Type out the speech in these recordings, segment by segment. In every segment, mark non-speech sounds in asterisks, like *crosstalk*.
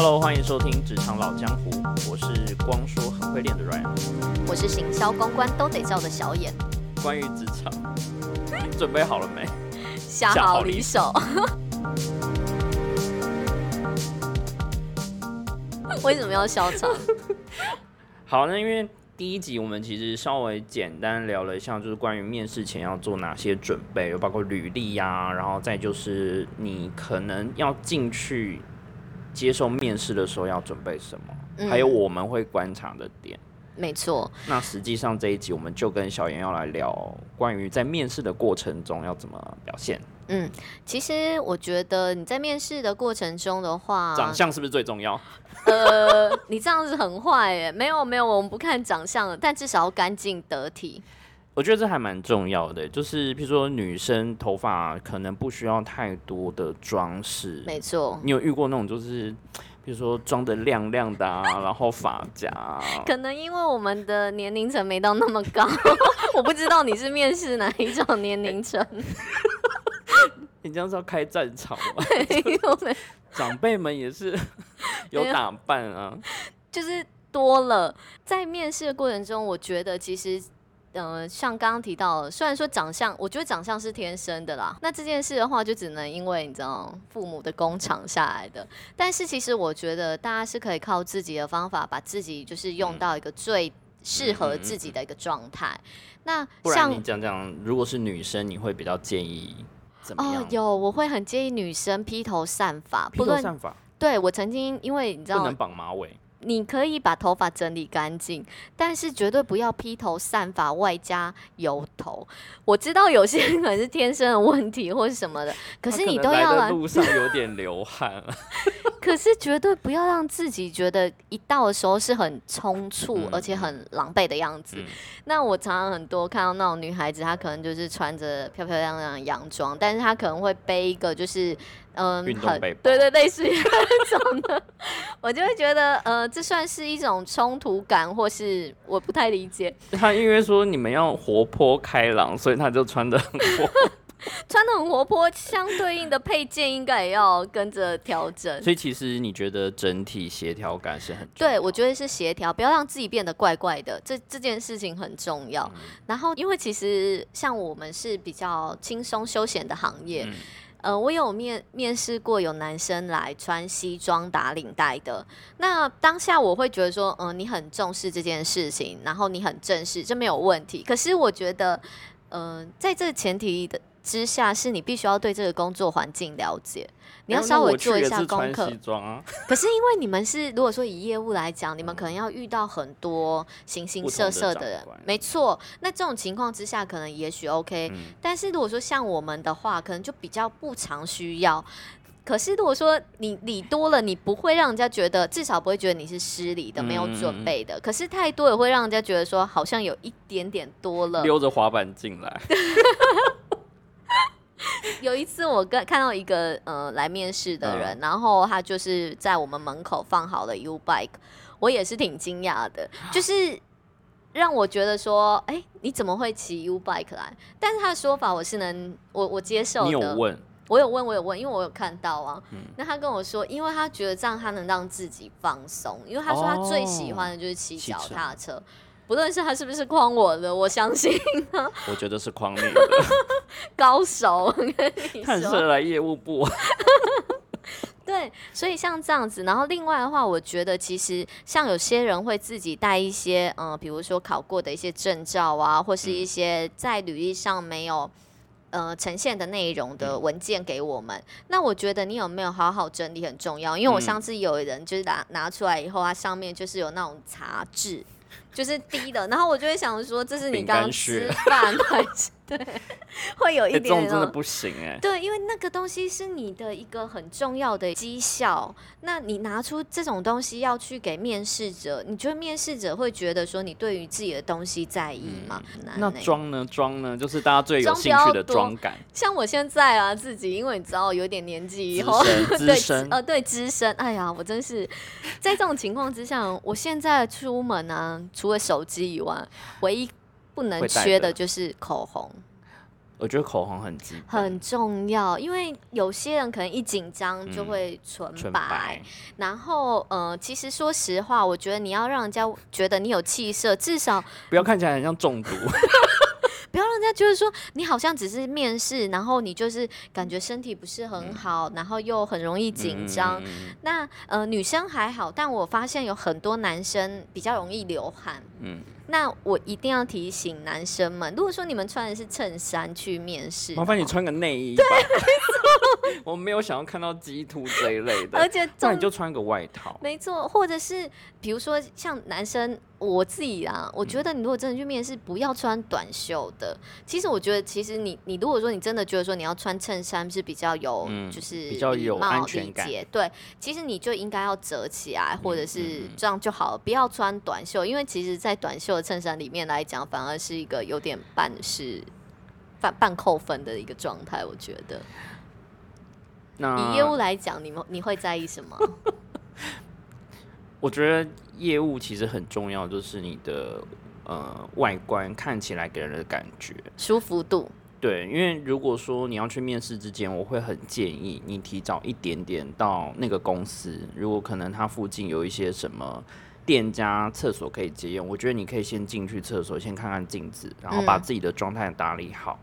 Hello，欢迎收听《职场老江湖》，我是光说很会练的 Ryan。我是行销公关都得叫的小眼，关于职场，你准备好了没？下好离手。为什么要笑场？*laughs* 好，那因为第一集我们其实稍微简单聊了一下，就是关于面试前要做哪些准备，有包括履历呀、然后再就是你可能要进去接受面试的时候要准备什么，嗯还有我们会观察的点。没错，那实际上这一集我们就跟小严要来聊关于在面试的过程中要怎么表现，嗯，其实我觉得你在面试的过程中的话，长相是不是最重要？呃，你这样子很坏耶。没有没有，我们不看长相的，但至少要干净得体。我觉得这还蛮重要的，就是譬如说女生头发可能不需要太多的装饰，没错，你有遇过那种就是，比如说装的亮亮的啊，然后发夹啊，*laughs* 可能因为我们的年龄层没到那么高，*laughs* 我不知道你是面试哪一种年龄层。*laughs* 你这样是要开战场吗？长辈们也是有打扮啊，就是多了。在面试的过程中，我觉得其实。呃，像刚刚提到，虽然说长相，我觉得长相是天生的啦。那这件事的话，就只能因为你知道父母的工厂下来的。但是其实我觉得大家是可以靠自己的方法，把自己就是用到一个最适合自己的一个状态。那不然像你讲讲，如果是女生，你会比较建议怎么样？哦，有我会很建议女生披头散发，披不论头散发，对我曾经因为你知道不能绑马尾。你可以把头发整理干净，但是绝对不要披头散发外加油头。我知道有些人可能是天生的问题或是什么的，*laughs* 可是你都要来，路上 *laughs* 有点流汗啊，*laughs* 可是绝对不要让自己觉得一到的时候是很冲促、嗯而且很狼狈的样子。嗯那我常常很多看到那种女孩子，她可能就是穿着漂漂亮亮的洋装，但是她可能会背一个就是嗯很对对类似于那种的，我就会觉得呃这算是一种冲突感，或是我不太理解。*laughs* 他因为说你们要活泼开朗，所以他就穿的很活。*laughs* 穿的很活泼，相对应的配件应该也要跟着调整。所以其实你觉得整体协调感是很重对，我觉得是协调，不要让自己变得怪怪的，这这件事情很重要。嗯然后，因为其实像我们是比较轻松休闲的行业，嗯呃，我有面面试过有男生来穿西装打领带的。那当下我会觉得说，嗯、你很重视这件事情，然后你很正式，这没有问题。可是我觉得，嗯、在这前提的之下，是你必须要对这个工作环境了解，你要稍微做一下功课可是因为你们是，如果说以业务来讲，你们可能要遇到很多形形色色的人的，没错。那这种情况之下，可能也许 OK，、嗯但是如果说像我们的话，可能就比较不常需要。可是如果说你礼多了，你不会让人家觉得，至少不会觉得你是失礼的、没有准备的。可是太多也会让人家觉得说，好像有一点点多了。溜着滑板进来，*laughs* *laughs* 有一次我跟看到一个呃来面试的人，然后他就是在我们门口放好了 U bike，我也是挺惊讶的，就是让我觉得说，哎、你怎么会骑 U bike 来？但是他的说法我是能我我接受的。你有问？我有问，我有问，因为我有看到啊。嗯那他跟我说，因为他觉得这样他能让自己放松，因为他说他最喜欢的就是骑脚踏车。不论是他是不是诓我的，我相信我觉得是框你的，*laughs* 高手。我跟你说，来业务部。*laughs* 对，所以像这样子，然后另外的话，我觉得其实像有些人会自己带一些，嗯、比如说考过的一些证照啊，或是一些在履历上没有。呃，呈现的内容的文件给我们，那我觉得你有没有好好整理很重要，因为我嗯上次有人就是拿拿出来以后，它上面就是有那种杂质，就是低的，然后我就会想说，这是你刚刚吃饭 *laughs* 还是对，会有一哎，点真的不行哎。对，因为那个东西是你的一个很重要的绩效，那你拿出这种东西要去给面试者，你觉得面试者会觉得说你对于自己的东西在意吗？那欸妆呢？装呢？就是大家最有兴趣的多妆感，像我现在啊，自己因为你知道有点年纪以后，*laughs* 对呃对资深，哎呀，我真是在这种情况之下，我现在出门啊，除了手机以外，唯一不能缺的就是口红。我觉得口红很基，很重要，因为有些人可能一紧张就会纯纯白，白，然后呃，其实说实话，我觉得你要让人家觉得你有气色，至少不要看起来很像中毒。*laughs* 不要让人家觉得说你好像只是面试，然后你就是感觉身体不是很好，然后又很容易紧张。那呃，女生还好，但我发现有很多男生比较容易流汗。嗯那我一定要提醒男生们，如果说你们穿的是衬衫去面试，麻烦你穿个内衣吧。我没有想要看到鸡突这一类的，而且那你就穿个外套。没错，或者是比如说像男生，我自己啊，我觉得你如果真的去面试，不要穿短袖的。其实我觉得，其实你你如果说你真的觉得说你要穿衬衫是比较有，嗯就是比较有礼貌安全感对，其实你就应该要折起来，或者嗯是嗯这样就好了，不要穿短袖，因为其实，在短袖的衬衫里面来讲，反而是一个有点半是半半扣分的一个状态，我觉得。那以业务来讲，你们你会在意什么？*laughs* 我觉得业务其实很重要，就是你的呃外观看起来给人的感觉。舒服度，对，因为如果说你要去面试之前，我会很建议你提早一点点到那个公司。如果可能，它附近有一些什么店家厕所可以借用，我觉得你可以先进去厕所，先看看镜子，然后把嗯自己的状态打理好。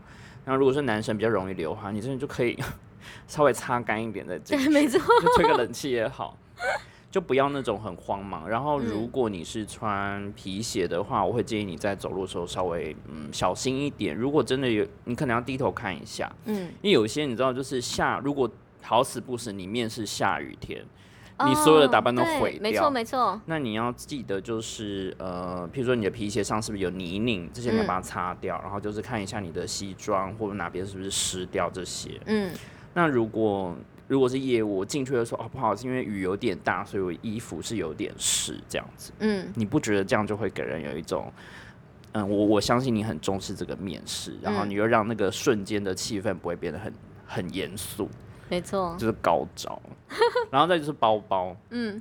那如果是男生比较容易流汗，你真的就可以 *laughs* 稍微擦干一点再进对，去，没错，就吹个冷气也好。就不要那种很慌忙。然后，嗯如果你是穿皮鞋的话，我会建议你在走路的时候稍微嗯小心一点。如果真的有，你可能要低头看一下，嗯，因为有些你知道，就是下如果好死不死你面试下雨天，你所有的打扮都毁没错掉没错，那你要记得就是呃，譬如说你的皮鞋上是不是有泥泞，这些你要嗯把它擦掉，然后就是看一下你的西装或者哪边是不是湿掉这些。嗯那如果如果是业务，我进去的时候哦不好意思，因为雨有点大，所以我衣服是有点湿这样子。嗯你不觉得这样就会给人有一种，嗯，我我相信你很重视这个面试，然后嗯你又让那个瞬间的气氛不会变得很很严肃，没错，就是高招。*laughs* 然后再就是包包，嗯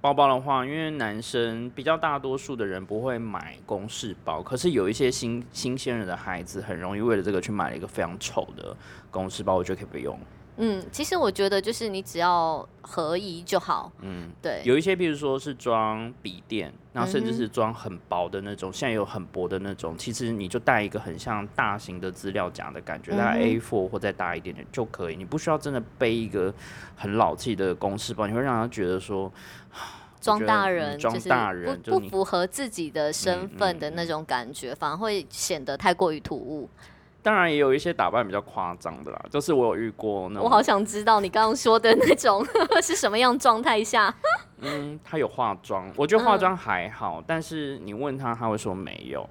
包包的话，因为男生比较大多数的人不会买公事包，可是有一些新新鲜人的孩子很容易为了这个去买了一个非常丑的公事包，我觉得可以不用。嗯，其实我觉得就是你只要合宜就好，嗯，对，有一些，比如说是装笔电，然后甚至是装很薄的那种，现在有很薄的那种，其实你就带一个很像大型的资料夹的感觉，大概嗯哼。A4 或再大一点点就可以，你不需要真的背一个很老气的公式包，你会让他觉得说，*sighs* 装大人装就是大人不不符合自己的身份的那种感觉，反而会显得太过于突兀。当然也有一些打扮比较夸张的啦，就是我有遇过那种，我好想知道你刚刚说的那种 *laughs* 是什么样状态下？*laughs* 嗯，他有化妆，我觉得化嗯妆还好，但是你问他，他会说没有。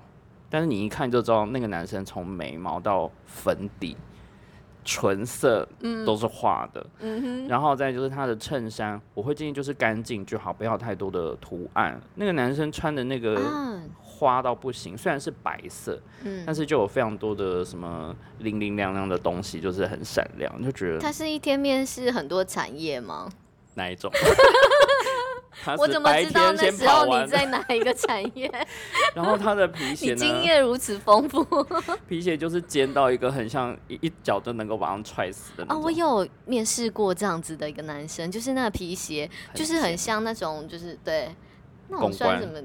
但是你一看就知道，那个男生从眉毛到粉底、唇色都是画的。嗯哼，然后再就是他的衬衫，我会建议就是干净就好，不要太多的图案。那个男生穿的那个啊，花到不行，虽然是白色，嗯但，是就有非常多的什么零零亮亮的东西，就是很闪亮，就觉得它是一天面试很多产业吗？哪一种？*laughs* 我怎么知道那时候你在哪一个产业？*laughs* 然后他的皮鞋你？经验如此丰富 *laughs* 皮鞋就是尖到一个很像一一脚就能够把他踹死的那啊！种。我有面试过这样子的一个男生，就是那个皮鞋，就是很像那种，就是对那算什么？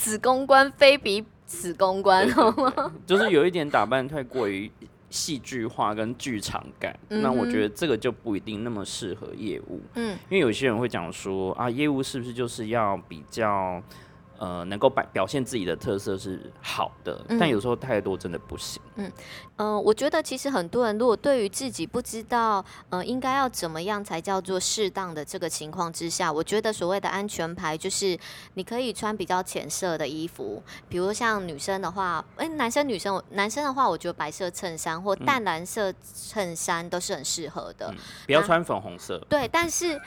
此公关非彼此公关，就是有一点打扮太过于戏剧化跟剧场感，那我觉得这个就不一定那么适合业务，嗯。因为有些人会讲说啊，业务是不是就是要比较呃能够表表现自己的特色是好的，嗯但有时候太多真的不行。嗯、我觉得其实很多人如果对于自己不知道，呃，应该要怎么样才叫做适当的这个情况之下，我觉得所谓的安全牌就是你可以穿比较浅色的衣服，比如像女生的话，诶，男生女生，男生的话，我觉得白色衬衫或淡蓝色衬衫都是很适合的。嗯不要啊穿粉红色，对，但是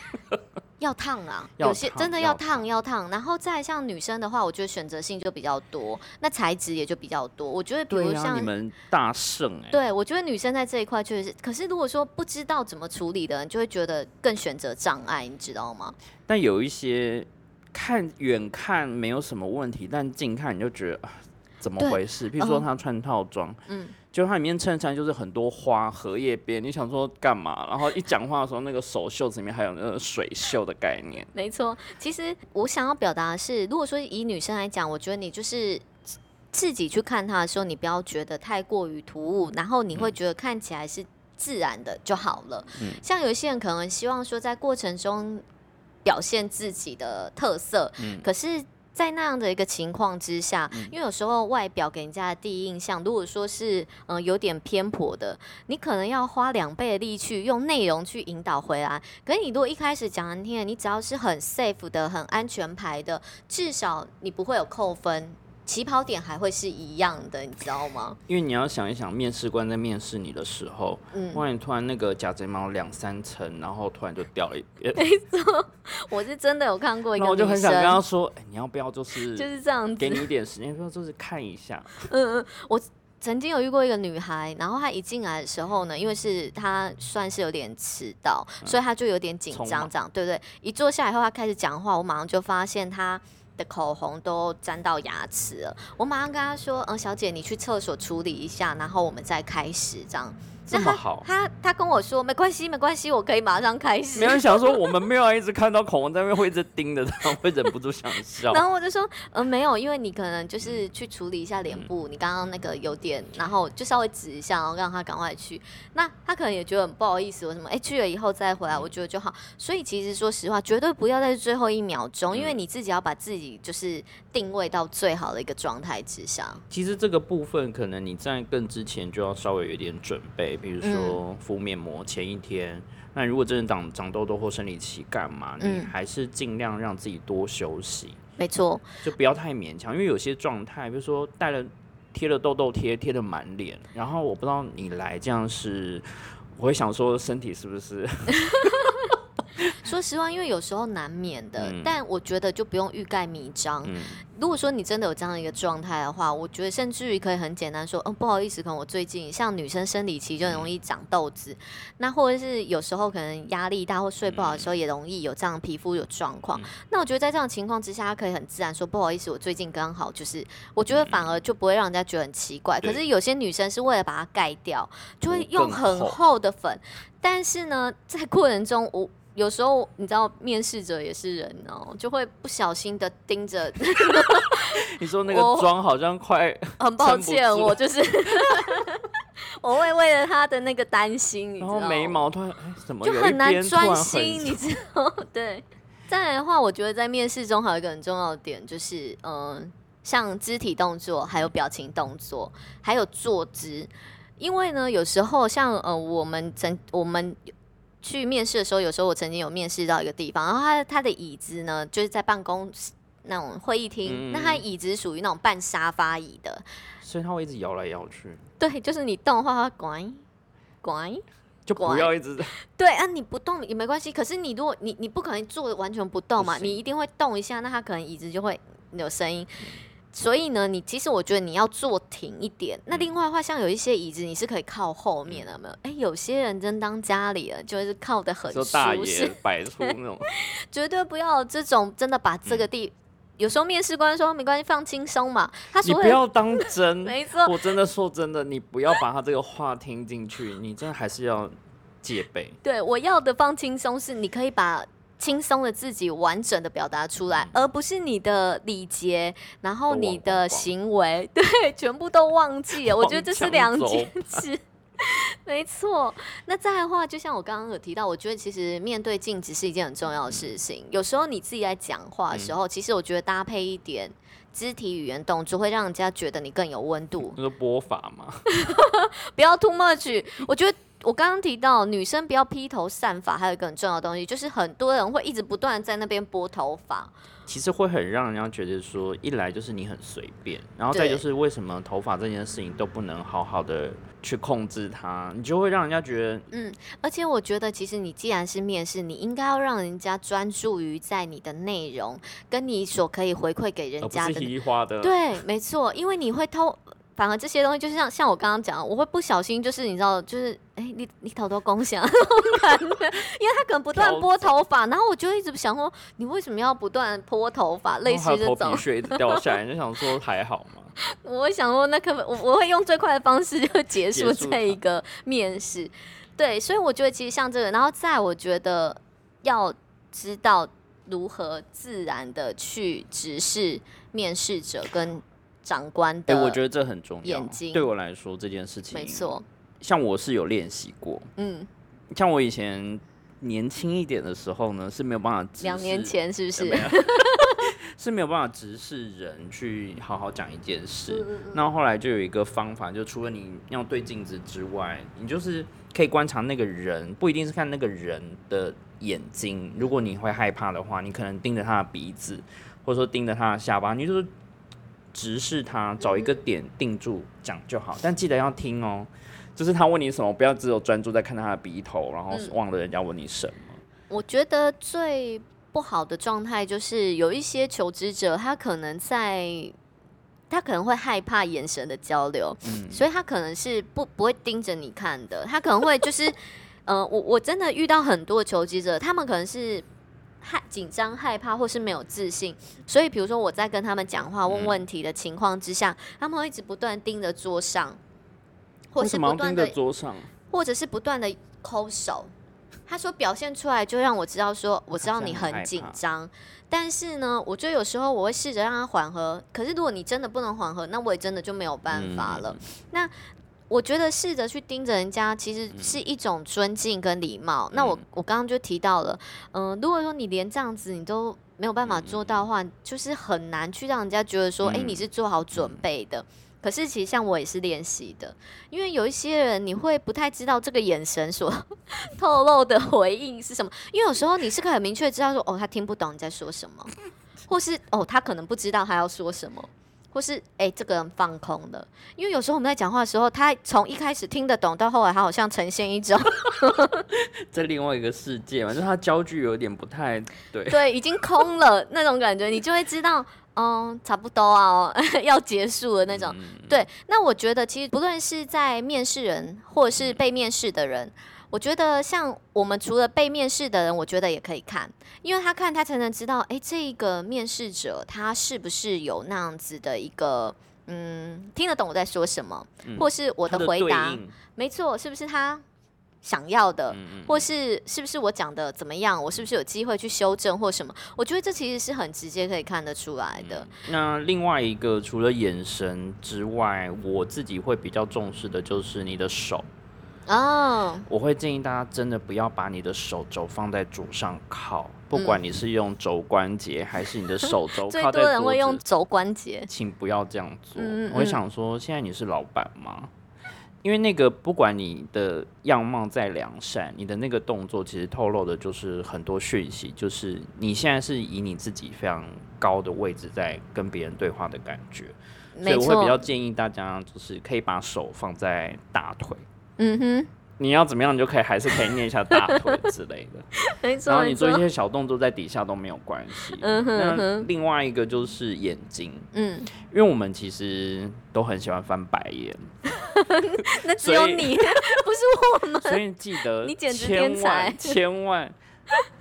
要烫啊，要有些真的要要烫烫要烫。然后再像女生的话，我觉得选择性就比较多，那材质也就比较多。我觉得比如像你们大圣哎、对，我觉得女生在这一块确实是，可是如果说不知道怎么处理的人，就会觉得更选择障碍，你知道吗？但有一些看远看没有什么问题，但近看你就觉得啊怎么回事？比如说哦他穿套装，嗯，就它里面衬衫就是很多花荷叶边，你想说干嘛？然后一讲话的时候，那个手袖子里面还有那个水袖的概念。没错。其实我想要表达的是，如果说以女生来讲，我觉得你就是。自自己去看她的时候，你不要觉得太过于突兀，然后你会觉得看起来是自然的就好了。嗯像有一些人可能希望说在过程中表现自己的特色，嗯可是。在那样的一个情况之下，因为有时候外表给人家的第一印象，如果说是嗯、呃有点偏颇的，你可能要花两倍的力去用内容去引导回来。可是你如果一开始讲难听的，你只要是很 safe 的、很安全牌的，至少你不会有扣分，起跑点还会是一样的，你知道吗？因为你要想一想，面试官在面试你的时候，嗯，万一突然那个假睫毛两三层，然后突然就掉了一边，*laughs* 我是真的有看过一个 *laughs* 那我就很想跟他，说，哎、你要不要就是 *laughs* 就是这样子给。你一点时间，说就是看一下，嗯嗯，我曾经有遇过一个女孩，然后她一进来的时候呢，因为是她算是有点迟到，所以她就有点紧张，这样对不对？一坐下来以后，她开始讲话，我马上就发现她。的口红都沾到牙齿了，我马上跟她说：“嗯，小姐，你去厕所处理一下，然后我们再开始。”这样，这么好。他他跟我说：“没关系，没关系，我可以马上开始。”没人想说我们没有要一直看到口红在那边会一直盯着他，会忍不住想笑。*laughs* 然后我就说，呃，没有，因为你可能就是去处理一下脸部，你刚刚那个有点，然后就稍微指一下，然后让他赶快去。那他可能也觉得很不好意思，我什么，哎，去了以后再回来，我觉得就好。所以其实说实话，绝对不要在最后一秒钟，因为你自己要把自己就是定位到最好的一个状态之上。其实这个部分可能你在更之前就要稍微有一点准备，比如嗯。说敷面膜前一天。那如果真的长长痘痘或生理期干嘛，你嗯还是尽量让自己多休息，没错，就不要太勉强，因为有些状态，比如说带了贴了痘痘贴，贴的满脸，然后我不知道你来这样是，我会想说身体是不是 *laughs* *laughs* 说实话，因为有时候难免的，嗯但我觉得就不用欲盖弥彰。嗯如果说你真的有这样的一个状态的话，我觉得甚至于可以很简单说，嗯，不好意思，可能我最近像女生生理期就很容易长痘子，那或者是有时候可能压力大或睡不好的时候也容易有这样皮肤有状况。那我觉得在这样的情况之下，他可以很自然说不好意思，我最近刚好就是，我觉得反而就不会让人家觉得很奇怪。对可是有些女生是为了把它盖掉，就会用很厚厚的粉，但是呢，在过程中我。有时候你知道，面试者也是人哦，就会不小心的盯着 *laughs* 你说那个我妆好像快 *laughs* 很抱歉，住我就是 *laughs* 我会为了他的那个担心，你知道吗？然后眉毛突然哎怎么就很难专心，你知道？对。再来的话，我觉得在面试中还有一个很重要的点，就是嗯、像肢体动作、还有表情动作，还有坐姿。因为呢，有时候像呃，我们整我们去面试的时候，有时候我曾经有面试到一个地方，然后他他的椅子呢，就是在办公室那种会议厅，嗯那他椅子属于那种半沙发椅的，所以他会一直摇来摇去，对，就是你动的话，它拐拐。就不要一直在对啊，你不动也没关系。可是你如果你你不可能坐得完全不动嘛，不行你一定会动一下，那他可能椅子就会有声音。所以呢，你其实我觉得你要坐挺一点。那另外的话，像有一些椅子你是可以靠后面的，有没有？哎，有些人真当家里了，就是靠的很舒说大爷适，摆出那种，*laughs* 绝对不要这种真的把这个地。有时候面试官说没关系，放轻松嘛。他你所不要当真。*laughs* 没错，我真的说真的，你不要把他这个话听进去，你真的还是要戒备。对，我要的放轻松是你可以把轻松的自己完整的表达出来，而不是你的礼节，然后你的行为，*laughs* 对，全部都忘记了。*laughs* 我觉得这是两件事。*laughs* 没错，那再的话，就像我刚刚有提到，我觉得其实面对镜子是一件很重要的事情。有时候你自己在讲话的时候，其实我觉得搭配一点肢体语言动作，会让人家觉得你更有温度。那个播法嘛，不要 too much。我觉得我刚刚提到女生不要披头散发，还有一个很重要的东西，就是很多人会一直不断地在那边拨头发。其实会很让人家觉得说，一来就是你很随便，然后再就是为什么头发这件事情都不能好好的去控制它，你就会让人家觉得嗯而且我觉得，其实你既然是面试，你应该要让人家专注于在你的内容，跟你所可以回馈给人而不是家的。移花的。对，没错，因为你会透。反而这些东西，就是像像我刚刚讲，我会不小心，就是你知道，就是哎、你你头头共享那种感觉，*laughs* 因为他可能不断拨头发，然后我就一直想说，你为什么要不断拨头发？类似这种皮，屑掉下来，就想说还好吗？*laughs* 我会想说，那可不我我会用最快的方式就结束这一个面试。对，所以我觉得其实像这个，然后在我觉得要知道如何自然的去直视面试者跟长官哎、的，我觉得这很重要。眼睛对我来说，这件事情没错，像我是有练习过，嗯，像我以前年轻一点的时候呢，是没有办法直视两年前是不是？*laughs* 是没有办法直视人去好好讲一件嗯事。那后来就有一个方法，就除了你要对镜子之外，你就是可以观察那个人，不一定是看那个人的眼睛。如果你会害怕的话，你可能盯着他的鼻子，或者说盯着他的下巴，你就是直视他，找一个点定住讲就好。但记得要听哦，就是他问你什么，不要只有专注在看他的鼻头，然后嗯忘了人家问你什么。我觉得最不好的状态就是有一些求职者，他可能在。他可能会害怕眼神的交流，嗯所以他可能是不不会盯着你看的，他可能会就是，呃，我我真的遇到很多求职者，他们可能是害紧张、害怕或是没有自信，所以比如说我在跟他们讲话、问嗯问题的情况之下，他们会一直不断盯着桌上，或是不断的桌上？或者是不断的抠手。他说表现出来就让我知道说，我知道你很紧张，但是呢，我觉得有时候我会试着让他缓和。可是如果你真的不能缓和，那我也真的就没有办法了。那我觉得试着去盯着人家，其实是一种尊敬跟礼貌。那我我刚刚就提到了，嗯、如果说你连这样子你都没有办法做到的话，就是很难去让人家觉得说，哎、嗯你是做好准备的。可是其实像我也是练习的，因为有一些人你会不太知道这个眼神所 *laughs* 透露的回应是什么，因为有时候你是可以很明确知道说，哦，他听不懂你在说什么，或是哦，他可能不知道他要说什么，或是哎、这个人放空了。因为有时候我们在讲话的时候，他从一开始听得懂，到后来他好像呈现一种 *laughs* 在另外一个世界嘛，就是他焦距有点不太对。对已经空了那种感觉，你就会知道，嗯，差不多啊，*laughs* 要结束了那种。嗯对，那我觉得其实不论是在面试人或者是被面试的人，我觉得像我们除了被面试的人，我觉得也可以看，因为他看他才能知道，哎，这一个面试者他是不是有那样子的一个。嗯，听得懂我在说什么，嗯或是我的回答，没错，是不是他想要的，嗯嗯或是是不是我讲的怎么样，我是不是有机会去修正或什么？我觉得这其实是很直接可以看得出来的。那另外一个，除了眼神之外，我自己会比较重视的就是你的手。哦，我会建议大家真的不要把你的手肘放在桌上靠，不管你是用肘关节还是你的手肘 *laughs* 靠在多人会桌子，用肘关节，请不要这样做。嗯嗯我会嗯。想说，现在你是老板吗？因为那个不管你的样貌再良善，你的那个动作其实透露的就是很多讯息，就是你现在是以你自己非常高的位置在跟别人对话的感觉，所以我会比较，建议大家就是可以把手放在大腿，嗯哼，你要怎么样你就可以还是可以捏一下大腿之类的，*laughs* 没错，然后你，做一些小动作在底下都没有关系。嗯哼另外一个就是眼睛，嗯，因为我们其实都很喜欢翻白眼。*laughs* 那只有你，*laughs* 不是我们。所以记得你简直千天才。万千万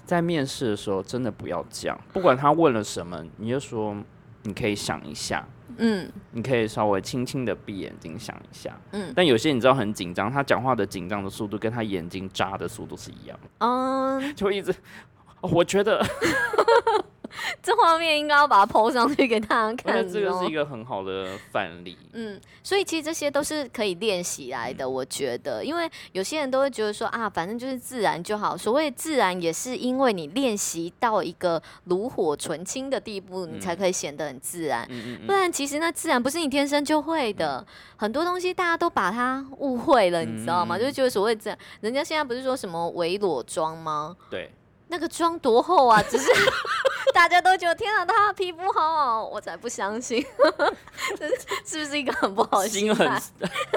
在面试的时候真的不要这样，不管他问了什么，你就说你可以想一下，嗯你可以稍微轻轻的闭眼睛想一下。嗯但有些你知道很紧张，他讲话的紧张的速度跟他眼睛眨的速度是一样的，嗯，就一直。哦我觉得，*laughs* *laughs* 这画面应该要把它 PO 上去给大家看。这个是一个很好的范例。嗯，所以其实这些都是可以练习来的，我觉得，因为有些人都会觉得说啊，反正就是自然就好。所谓自然，也是因为你练习到一个炉火纯青的地步，你才可以显得很自然。不然，其实那自然不是你天生就会的，很多东西大家都把它误会了，你知道吗？嗯就是觉得所谓自然，人家现在不是说什么伪裸妆吗？对，那个妆多厚啊！只是大家都觉得天啊，他的皮肤好好，我才不相信，*laughs* 这是是不是一个很不好的心态？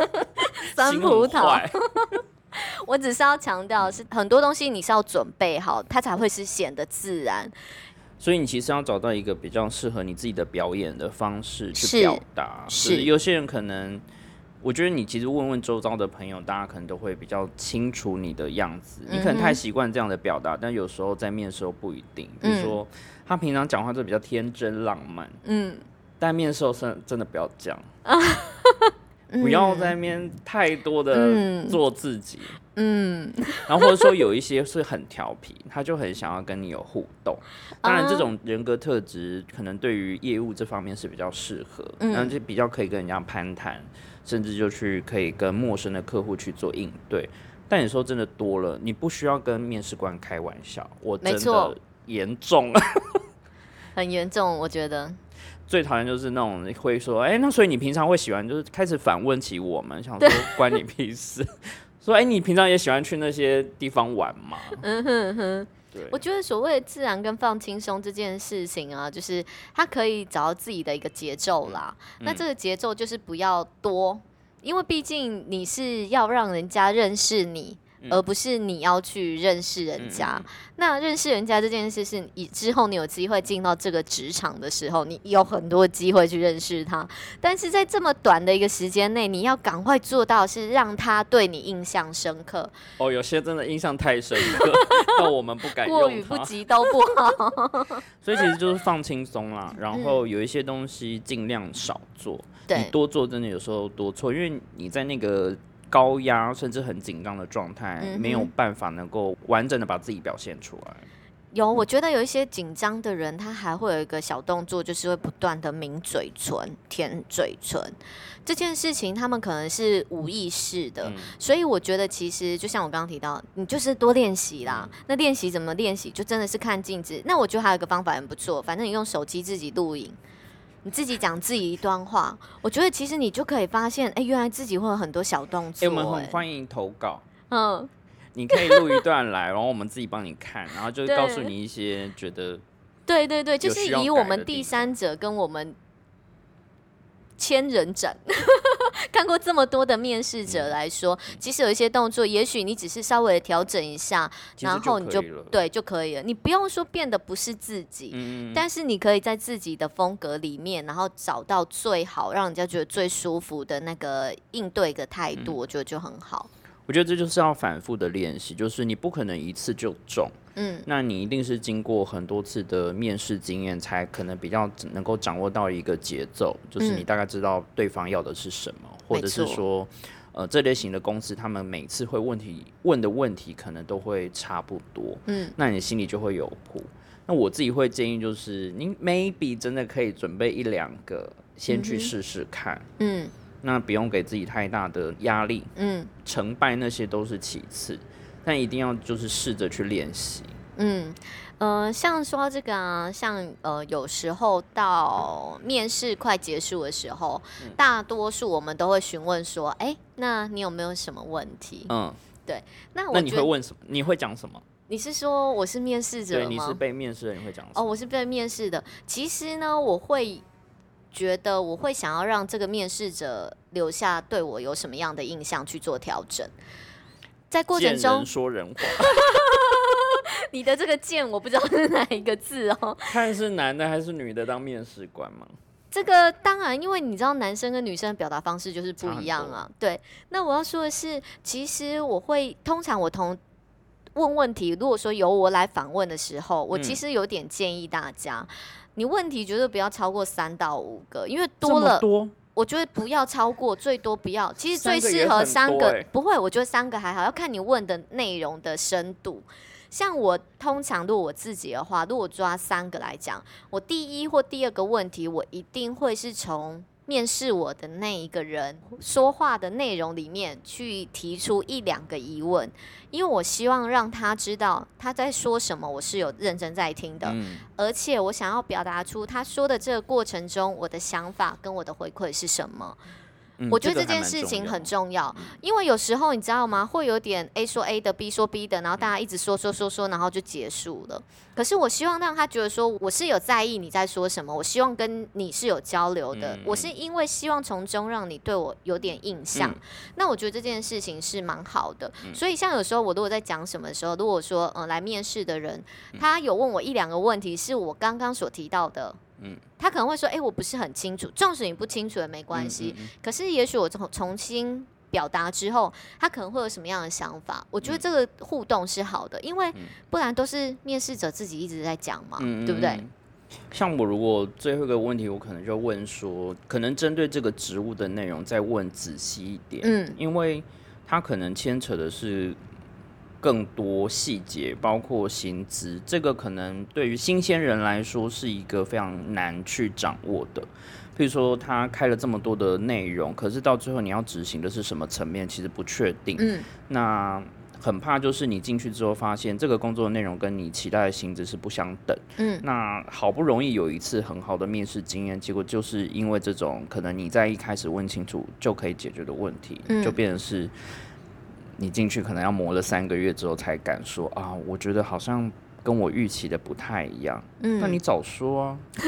*laughs* 酸葡萄，*laughs* 我只是要强调是，很多东西你是要准备好，它才会是显得自然。所以你其实要找到一个比较适合你自己的表演的方式去表达。是有些人可能，我觉得你其实问问周遭的朋友，大家可能都会比较清楚你的样子。你可能太习惯这样的表达，但有时候在面的时候不一定。比如说，他平常讲话就比较天真浪漫，嗯，但面试真真的不要这样，*laughs* 不要在面太多的嗯。做自己。嗯，然后或者说有一些是很调皮，他就很想要跟你有互动。当然，这种人格特质可能对于业务这方面是比较适合，然后就比较可以跟人家攀谈，甚至就去可以跟陌生的客户去做应对。但你说真的多了，你不需要跟面试官开玩笑，我真的严重。很严重，我觉得。*laughs* 最讨厌就是那种会说，哎、那所以你平常会喜欢，就是开始反问起我们，想说关你屁事。*laughs* 说，哎、你平常也喜欢去那些地方玩吗？*laughs* 嗯哼哼，对，我觉得所谓的自然跟放轻松这件事情啊，就是他可以找到自己的一个节奏啦。那这个节奏就是不要多，因为毕竟你是要让人家认识你。而不是你要去认识人家。那认识人家这件事，是以之后你有机会进到这个职场的时候，你有很多机会去认识他。但是在这么短的一个时间内，你要赶快做到是让他对你印象深刻，哦，有些真的印象太深刻，*laughs* 到我们不敢过与用它。不及都不好。*laughs* 所以其实就是放轻松啦，然后有一些东西尽量少做，你对，多做真的有时候多错，因为你在那个高压甚至很紧张的状态，嗯没有办法能够完整的把自己表现出来。有，我觉得有一些紧张的人，他还会有一个小动作，就是会不断的抿嘴唇、舔嘴唇。这件事情他们可能是无意识的，嗯所以我觉得其实就像我刚刚提到，你就是多练习啦。那练习怎么练习？就真的是看镜子。那我觉得还有一个方法很不错，反正你用手机自己录影。你自己讲自己一段话，我觉得其实你就可以发现，哎、原来自己会有很多小动哎、作、我们很哎欢迎投稿，嗯，*laughs* 你可以录一段来，然后我们自己帮你看，然后就告诉你一些觉得对对对，就是以我们第三者跟我们千人斩。*laughs* 看过这么多的面试嗯。者来说，其实有一些动作，也许你只是稍微调整一下，然后你就对就可以了。你不用说变得不是自己，嗯，但是你可以在自己的风格里面，然后找到最好让人家觉得最舒服的那个应对的态嗯。度，我觉得就很好。我觉得这就是要反复的练习，就是你不可能一次就中，嗯，那你一定是经过很多次的面试经验，才可能比较能够掌握到一个节奏，就是你嗯大概知道对方要的是什么，或者是说，呃，这类型的公司他们每次会问题问的问题可能都会差不多，嗯，那你心里就会有谱。那我自己会建议就是，您 maybe 真的可以准备一两个，先去试试看，嗯。那不用给自己太大的压力，嗯。成败那些都是其次，但一定要就是试着去练习。嗯，呃，像说到这个啊，像呃，有时候到面试快结束的时候，嗯大多数我们都会询问说，哎、那你有没有什么问题？嗯，对那我那你会问什么？你会讲什么？你是说我是面试者对，吗？你是被面试的，你会讲什哦，我是被面试的。其实呢，我会觉得我会想要让这个面试者留下对我有什么样的印象去做调整。在过程中人，说人话，*laughs* 你的这个“键我不知道是哪一个字哦。看是男的还是女的当面试官吗？这个当然，因为你知道男生跟女生的表达方式就是不一样啊。对，那我要说的是，其实我会通常我同问问题，如果说由我来访问的时候，我其嗯实有点建议大家，你问题绝对不要超过三到五个，因为多了，多，我觉得不要超过，最多不要。其实最适合三个，不会，我觉得三个还好，要看你问的内容的深度。像我通常如果我自己的话，如果抓三个来讲，我第一或第二个问题，我一定会是从面试我的那一个人说话的内容里面去提出一两个疑问，因为我希望让他知道他在说什么，我是有认真在听的，嗯，而且我想要表达出他说的这个过程中我的想法跟我的回馈是什么。嗯我觉得这件事情蛮重要很重要，因为有时候你知道吗？会有点 A 说 A 的，B 说 B 的，然后大家一直说说说说，然后就结束了。可是我希望让他觉得说，我是有在意你在说什么，我希望跟你是有交流的，嗯我是因为希望从中让你对我有点印象。嗯 *laughs* 那我觉得这件事情是蛮好的。所以像有时候我如果在讲什么的时候，如果说呃来面试的人，嗯他有问我一两个问题，是我刚刚所提到的。嗯。他可能会说：“哎、我不是很清楚。”纵使你不清楚也没关系，嗯嗯嗯。可是也许我重重新表达之后，他可能会有什么样的想法？我觉得这个互动是好的，因为不然都是面试者自己一直在讲嘛，嗯对不对？嗯像我如果最后一个问题，我可能就问说，可能针对这个职务的内容再问仔细一点，嗯。因为它可能牵扯的是更多细节，包括薪资，这个可能对于新鲜人来说是一个非常难去掌握的。譬如说，他开了这么多的内容，可是到最后你要执行的是什么层面，其实不确定。嗯，那很怕就是你进去之后发现这个工作内容跟你期待的薪资是不相等。嗯，那好不容易有一次很好的面试经验，结果就是因为这种可能你在一开始问清楚就可以解决的问题，嗯就变成是你进去可能要磨了三个月之后才敢说啊，我觉得好像跟我预期的不太一样。嗯那你早说啊。*laughs*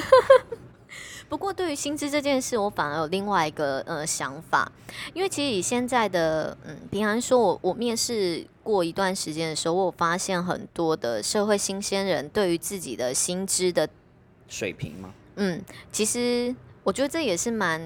不过对于薪资这件事，我反而有另外一个呃想法，因为其实以现在的嗯，平安说我我面试过一段时间的时候，我有发现很多的社会新鲜人对于自己的薪资的水平吗？嗯，其实我觉得这也是蛮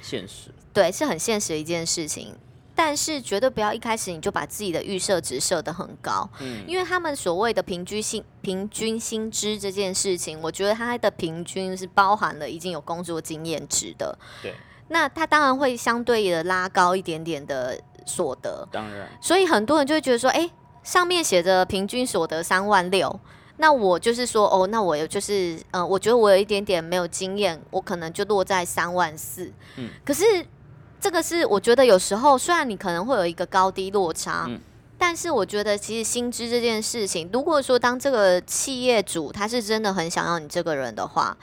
现实。对，是很现实的一件事情。但是绝对不要一开始你就把自己的预设值设得很高，嗯因为他们所谓的平均薪平均薪资这件事情，我觉得它的平均是包含了已经有工作经验值的，对，那它当然会相对的拉高一点点的所得，当然。所以很多人就会觉得说，哎、上面写着平均所得三万六，那我就是说，哦，那我有就是，呃，我觉得我有一点点没有经验，我可能就落在三万四。嗯可是这个是我觉得有时候虽然你可能会有一个高低落差。嗯但是我觉得，其实薪资这件事情，如果说当这个企业主他是真的很想要你这个人的话，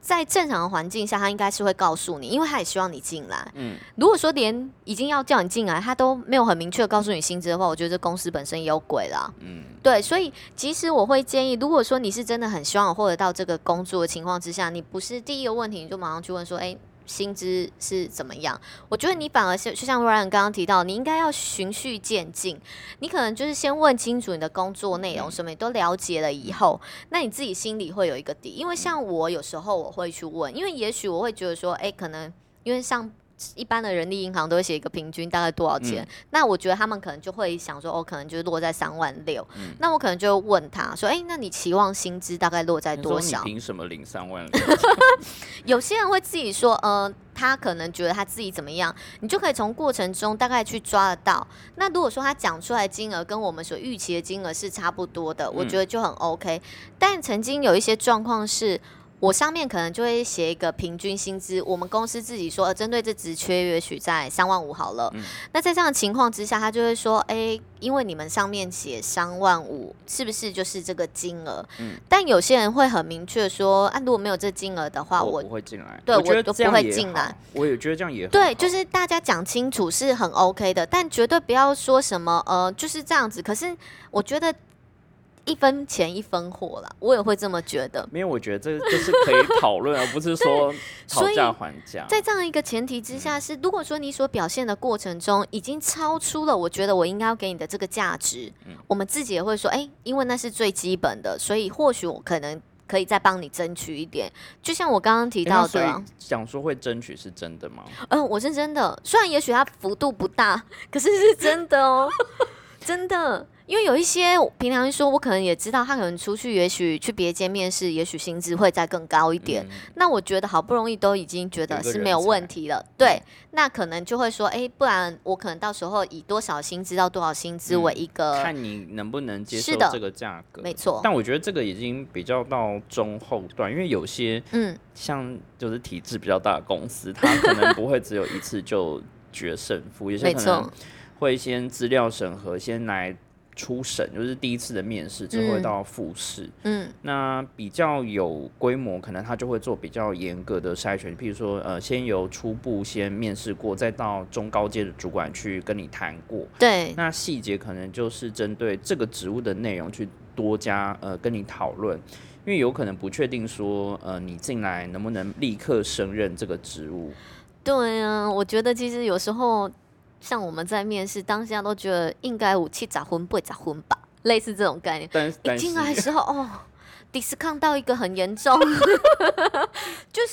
在正常的环境下，他应该是会告诉你，因为他也希望你进来。嗯，如果说连已经要叫你进来，他都没有很明确的告诉你薪资的话，我觉得这公司本身也有鬼啦。嗯，对，所以其实我会建议，如果说你是真的很希望获得到这个工作的情况之下，你不是第一个问题你就马上去问说，哎、薪资是怎么样？我觉得你反而是就像 Ryan 刚刚提到，你应该要循序渐进。你可能就是先问清楚你的工作内容什么，你都了解了以后，那你自己心里会有一个底。因为像我有时候我会去问，因为也许我会觉得说，哎、可能因为像。一般的人力银行都会写一个平均大概多少钱，那我觉得他们可能就会想说，哦，可能就是落在三万六、那我可能就会问他说，哎、那你期望薪资大概落在多少？你凭什么领三万六？*laughs* 有些人会自己说，呃，他可能觉得他自己怎么样，你就可以从过程中大概去抓得到。那如果说他讲出来的金额跟我们所预期的金额是差不多的，我觉得就很 OK。但曾经有一些状况是。我上面可能就会写一个平均薪资，我们公司自己说，呃，针对这职缺，也许在三万五好了。那在这样的情况之下，他就会说，哎、因为你们上面写三万五，是不是就是这个金额？但有些人会很明确说，啊，如果没有这金额的话，我我不会进来。对我都不会进来。我也觉得这样也很对，就是大家讲清楚是很 OK 的，但绝对不要说什么呃就是这样子。可是我觉得一分钱一分货啦，我也会这么觉得。没有，我觉得这就是可以讨论，而不是说 *laughs* 讨价还价。在这样一个前提之下是，如果说你所表现的过程中已经超出了我觉得我应该要给你的这个价值，嗯我们自己也会说，哎、因为那是最基本的，所以或许我可能可以再帮你争取一点。就像我刚刚提到的啊，讲说会争取是真的吗？嗯、我是真的，虽然也许它幅度不大，可是是真的哦，*laughs* 真的。因为有一些平常说，我可能也知道，他可能出去，也许去别间面试，也许薪资会再更高一点。那我觉得好不容易都已经觉得是没有问题了，对，那可能就会说，哎、不然我可能到时候以多少薪资到多少薪资为一个，看你能不能接受这个价格。没错，但我觉得这个已经比较到中后段，因为有些嗯，像就是体制比较大的公司，它可能不会只有一次就决胜负，*laughs* 有些没可能错，会先资料审核，先来初审，就是第一次的面试之后会到复试。嗯，那比较有规模，可能他就会做比较严格的筛选，譬如说，呃，先由初步先面试过，再到中高阶的主管去跟你谈过。对，那细节可能就是针对这个职务的内容去多加呃跟你讨论，因为有可能不确定说，呃，你进来能不能立刻胜任这个职务。对啊，我觉得其实有时候像我们在面试当下都觉得应该五七杂婚不会杂婚吧，类似这种概念。一进来的时候，哦，discount 到一个很严重，*laughs* 就是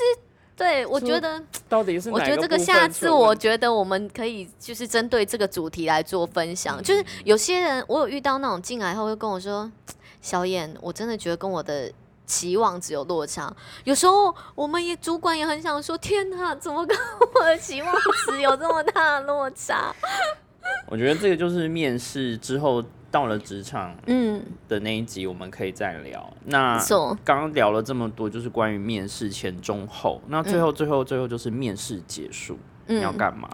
对我觉得，到底是我觉得这个下次我觉得我们可以就是针对这个主题来做分享。嗯就是有些人我有遇到那种进来后会跟我说，*tsk* 小燕，我真的觉得跟我的。期望值有落差，有时候我们也主管也很想说，天哪，怎么跟我的期望值有这么大的落差？*laughs* 我觉得这个就是面试之后到了职场嗯，的那一集，我们可以再聊。那刚刚聊了这么多，就是关于面试前、中、后。那最后、最后、最后就是面试结束，你要嗯干嘛？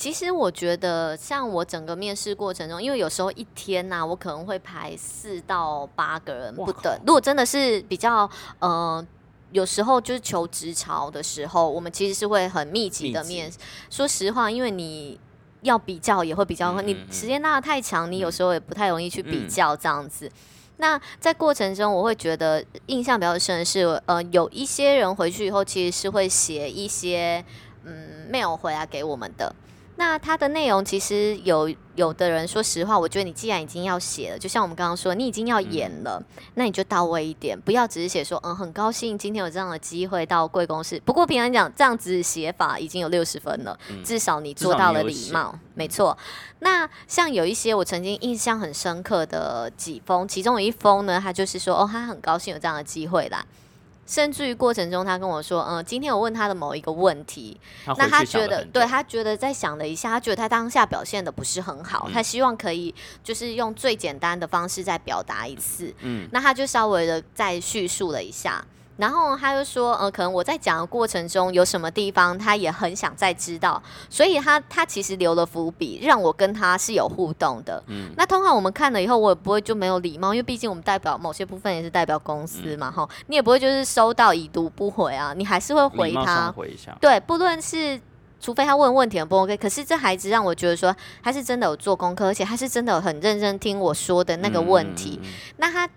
其实我觉得，像我整个面试过程中，因为有时候一天呐、我可能会排四到八个人不等。如果真的是比较呃，有时候就是求职潮的时候，我们其实是会很密集的面。说实话，因为你要比较也会比较，你时间拉的太长，你有时候也不太容易去比嗯较这样子。那在过程中，我会觉得印象比较深的是，呃，有一些人回去以后，其实是会写一些嗯 mail 回来给我们的。那它的内容其实有有的人说实话，我觉得你既然已经要写了，就像我们刚刚说，你已经要演了，那你就到位一点，不要只是写说嗯很高兴今天有这样的机会到贵公司。不过平常讲这样子写法已经有六十分了，至少你做到了礼貌，没错。那像有一些我曾经印象很深刻的几封，其中有一封呢，他就是说哦，他很高兴有这样的机会啦。甚至于过程中，他跟我说，嗯，今天我问他的某一个问题，他那他觉得，对他觉得在想了一下，他觉得他当下表现的不是很好，嗯。他希望可以就是用最简单的方式再表达一次。嗯。那他就稍微的再叙述了一下，然后他就说，呃，可能我在讲的过程中有什么地方他也很想再知道，所以他他其实留了伏笔，让我跟他是有互动的。嗯那通常我们看了以后，我也不会就没有礼貌，因为毕竟我们代表某些部分也是代表公司嗯嘛，哈、你也不会就是收到已读不回啊，你还是会回他上。回一下。对，不论是除非他问问题很不 OK，可是这孩子让我觉得说他是真的有做功课，而且他是真的很认真听我说的那个问题。那他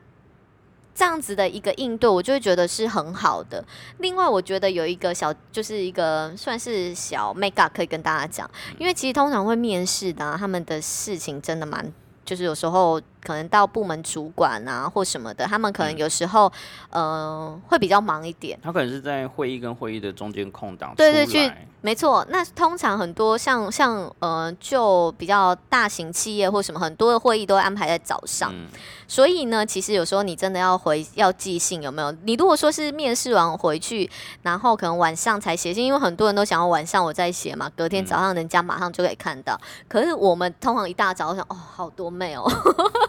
这样子的一个应对，我就会觉得是很好的。另外，我觉得有一个小，就是一个算是小 make up 可以跟大家讲，因为其实通常会面试的、他们的事情真的蛮。就是有时候可能到部门主管啊或什么的，他们可能有时候，呃，会比较忙一点。他可能是在会议跟会议的中间空档对对去没错，那通常很多像像呃，就比较大型企业或什么，很多的会议都会安排在早上。嗯所以呢，其实有时候你真的要回要寄信，有没有？你如果说是面试完回去，然后可能晚上才写信，因为很多人都想要晚上我再写嘛，隔天早上人家马上就可以看到。可是我们通常一大早我想，哦，好多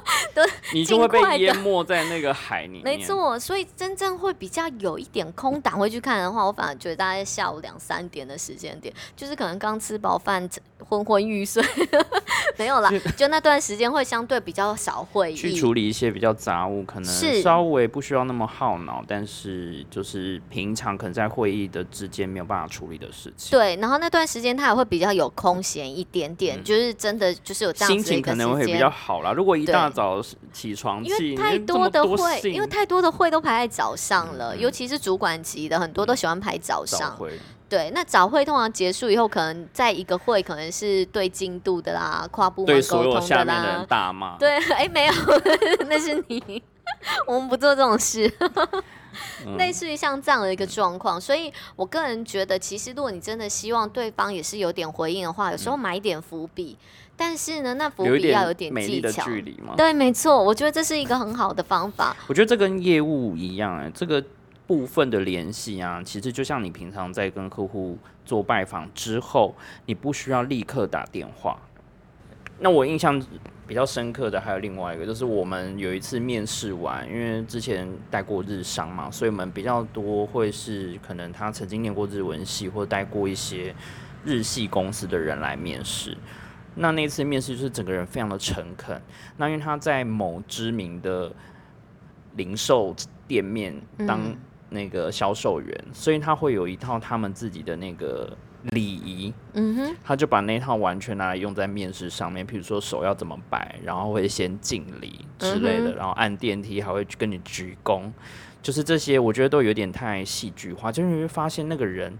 mail，*laughs* 你就会被淹没在那个海里面。没，错。所以真正会比较有一点空档会去看的话，我反而觉得大概下午两三点的时间点，就是可能刚吃饱饭，昏昏欲睡，*laughs* 没有啦，就那段时间会相对比较少会议。去处理一些比较杂物，可能是稍微不需要那么耗脑，但是就是平常可能在会议的之间没有办法处理的事情。对，然后那段时间他也会比较有空闲一点点，就是真的就是有这样心情子的一个时可能会比较好啦。如果一大对早起床因，为太多的会，因为太多的会都排在早上了，尤其是主管级的，很多都喜欢排早早上。会，对，那早会通常结束以后，可能在一个会可能是对进度的啦，跨部对所有门沟通下面的人啦。大骂。对，*laughs* 哎，没有，*laughs* 那是你，*laughs* 我们不做这种事。嗯类似于像这样的一个状况，所以我个人觉得，其实如果你真的希望对方也是有点回应的话，有时候埋一点伏笔，但是呢，那伏有一笔要有点美丽的技巧。距离嘛。对，没错，我觉得这是一个很好的方法。我觉得这跟业务一样、哎，这个部分的联系啊，其实就像你平常在跟客户做拜访之后，你不需要立刻打电话。那我印象比较深刻的还有另外一个，就是我们有一次面试完，因为之前带过日商嘛，所以我们比较多会是可能他曾经念过日文系或带过一些日系公司的人来面试。那那次面试就是整个人非常的诚恳。那因为他在某知名的零售店面当那个销售员，所以他会有一套他们自己的那个礼仪。嗯哼，他就把那套完全拿来用在面试上面，比如说手要怎么摆，然后会先敬礼之类的，嗯然后按电梯还会跟你鞠躬，就是这些，我觉得都有点太戏剧化，就是你会发现那个人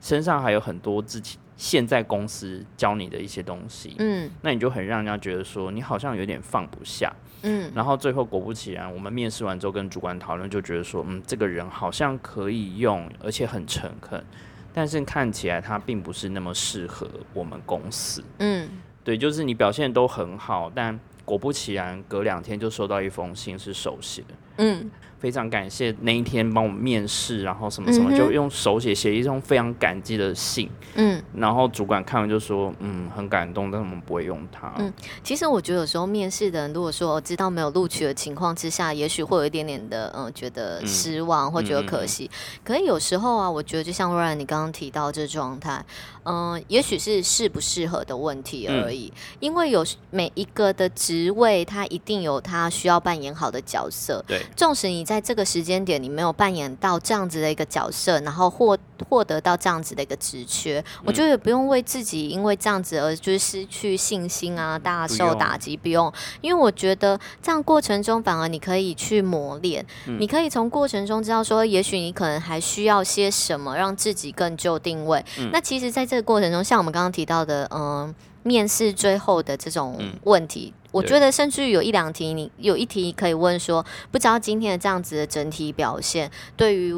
身上还有很多自己现在公司教你的一些东西，嗯。那你就很让人家觉得说你好像有点放不下，嗯。然后最后果不其然，我们面试完之后跟主管讨论，就觉得说，嗯，这个人好像可以用，而且很诚恳，但是看起来他并不是那么适合我们公司。嗯。对，就是你表现都很好，但果不其然，隔两天就收到一封信是手写。的。嗯非常感谢那一天帮我们面试，然后什么什么，嗯就用手写写一封非常感激的信。嗯，然后主管看完就说：“嗯，很感动，但我们不会用它。嗯其实我觉得有时候面试的人，如果说知道没有录取的情况之下，也许会有一点点的嗯，觉得嗯失望或觉得可惜。可是有时候啊，我觉得就像 Ryan 你刚刚提到这状态，嗯、也许是适不适合的问题嗯而已。因为有每一个的职位，它一定有它需要扮演好的角色。对，纵使你在这个时间点你没有扮演到这样子的一个角色，然后获获得到这样子的一个职缺，我觉得也不用为自己因为这样子而就是失去信心啊，大受打击，不用。因为我觉得这样过程中反而你可以去磨练，嗯你可以从过程中知道说，也许你可能还需要些什么，让自己更就定位。嗯那其实，在这个过程中，像我们刚刚提到的，嗯、面试最后的这种嗯问题。我觉得，甚至于有一两题，你有一题可以问说，不知道今天的这样子的整体表现，对于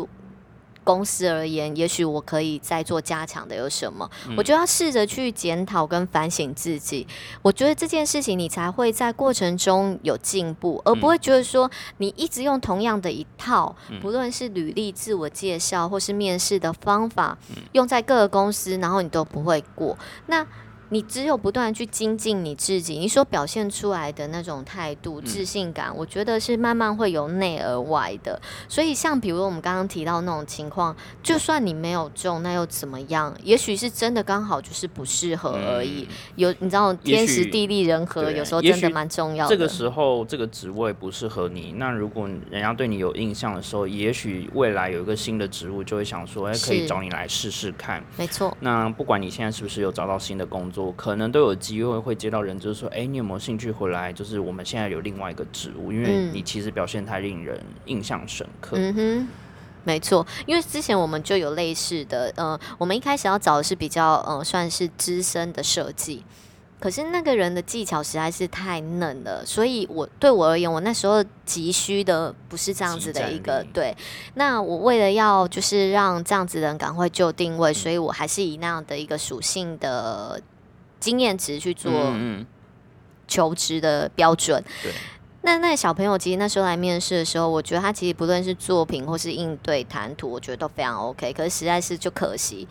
公司而言，也许我可以再做加强的有什么？嗯我就要试着去检讨跟反省自己。我觉得这件事情，你才会在过程中有进步，而不会觉得说你一直用同样的一套，嗯不论是履历、自我介绍或是面试的方法，用在各个公司，然后你都不会过。那你只有不断去精进你自己，你所表现出来的那种态度、自信感，我觉得是慢慢会由内而外的。所以，像比如我们刚刚提到那种情况，就算你没有中，那又怎么样？也许是真的刚好就是不适合而已。有你知道天时地利人和，有时候真的蛮重要的。这个时候这个职位不适合你，那如果人家对你有印象的时候，也许未来有一个新的职务，就会想说，哎、可以找你来试试看。没错，那不管你现在是不是有找到新的工作，可能都有机会会接到人，就是说，哎、你有没有兴趣回来？就是我们现在有另外一个职务，因为嗯你其实表现太令人印象深刻。嗯哼。没错，因为之前我们就有类似的，呃，我们一开始要找的是比较，呃，算是资深的设计，可是那个人的技巧实在是太嫩了，所以我对我而言，我那时候急需的不是这样子的一个对。那我为了要就是让这样子的人赶快就定位，所以我还是以那样的一个属性的经验值去做求职的标准。对。那那小朋友其实那时候来面试的时候，我觉得他其实不论是作品或是应对谈吐，我觉得都非常 OK。可是实在是就可惜。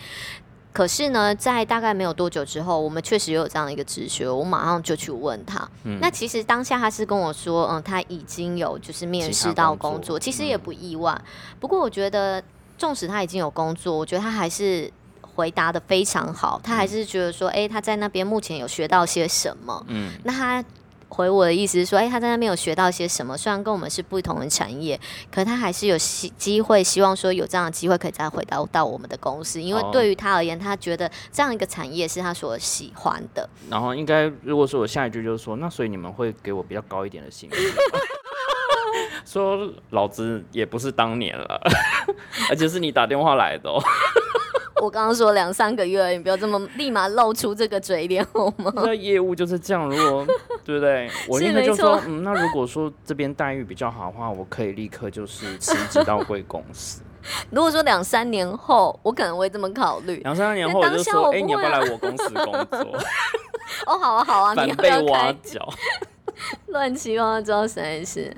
可是呢，在大概没有多久之后，我们确实有这样的一个直觉，我马上就去问他。嗯那其实当下他是跟我说，嗯，他已经有就是面试到工作工作，其实也嗯不意外。不过我觉得，纵使他已经有工作，我觉得他还是回答的非常好，他还是觉得说，诶，他在那边目前有学到些什么。嗯，那他回我的意思是说，诶，他在那边有学到些什么？虽然跟我们是不同的产业，可他还是有希机会，希望说有这样的机会可以再回到到我们的公司，因为哦对于他而言，他觉得这样一个产业是他所喜欢的。然后应该如果说我下一句就是说，那所以你们会给我比较高一点的薪水。*laughs* 说老子也不是当年了，*laughs* 而且是你打电话来的、哦。我刚刚说两三个月你不要这么立马露出这个嘴脸好吗？*laughs* 那业务就是这样，如果 *laughs* 对不对？我是应该就说嗯，那如果说这边待遇比较好的话，我可以立刻就是辞职到贵公司。*laughs* 如果说两三年后，我可能会这么考虑。两三年后我就说，哎、你要不要来我公司工作？哦，好啊，好啊，反你要不要被挖开？角。乱七八糟，实在是。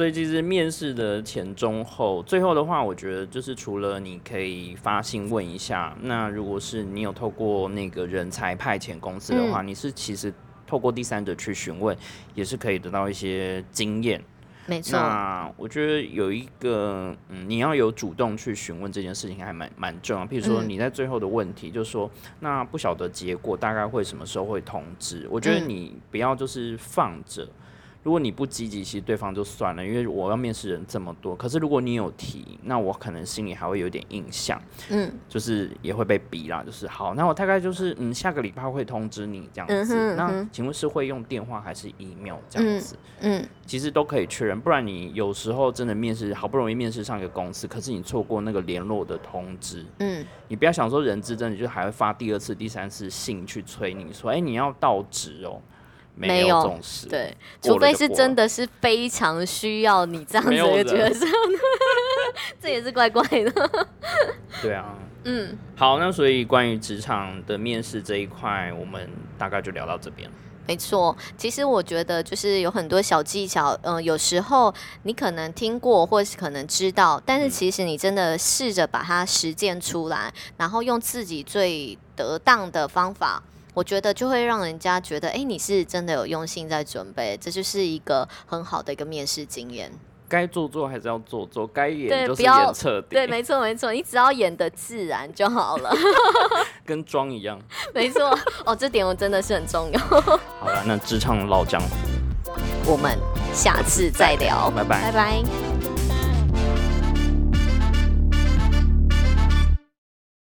所以其实面试的前中后，最后的话，我觉得就是除了你可以发信问一下，那如果是你有透过那个人才派遣公司的话，你是其实透过第三者去询问，也是可以得到一些经验。没错，那我觉得有一个，嗯，你要有主动去询问这件事情，还蛮蛮重要。譬如说，嗯你在最后的问题，就说，那不晓得结果大概会什么时候会通知？我觉得嗯你不要就是放着。如果你不积极，其实对方就算了，因为我要面试人这么多。可是如果你有提，那我可能心里还会有点印象，嗯就是也会被逼啦。就是好，那我大概就是嗯，下个礼拜会通知你这样子。嗯哼嗯那请问是会用电话还是 email 这样子？嗯，其实都可以确认，不然你有时候真的面试好不容易面试上一个公司，可是你错过那个联络的通知，嗯，你不要想说人资真的就还会发第二次、第三次信去催你说，哎、你要到职哦，有没有重视，对，除非是真的是非常需要你这样子的角色，*laughs* 这也是怪怪的。对啊，嗯，好，那所以关于职场的面试这一块，我们大概就聊到这边。没错，其实我觉得就是有很多小技巧，嗯、有时候你可能听过，或是可能知道，但是嗯其实你真的试着把它实践出来，然后用自己最得当的方法。我觉得就会让人家觉得，哎、你是真的有用心在准备，这就是一个很好的一个面试经验。该做做还是要做做，该演就是演彻底，对，没错没错，你只要演的自然就好了。*laughs* 跟妆一样。没错，哦，这点我真的是很重要。好了，那职场老江湖，我们下次再聊，拜拜拜拜。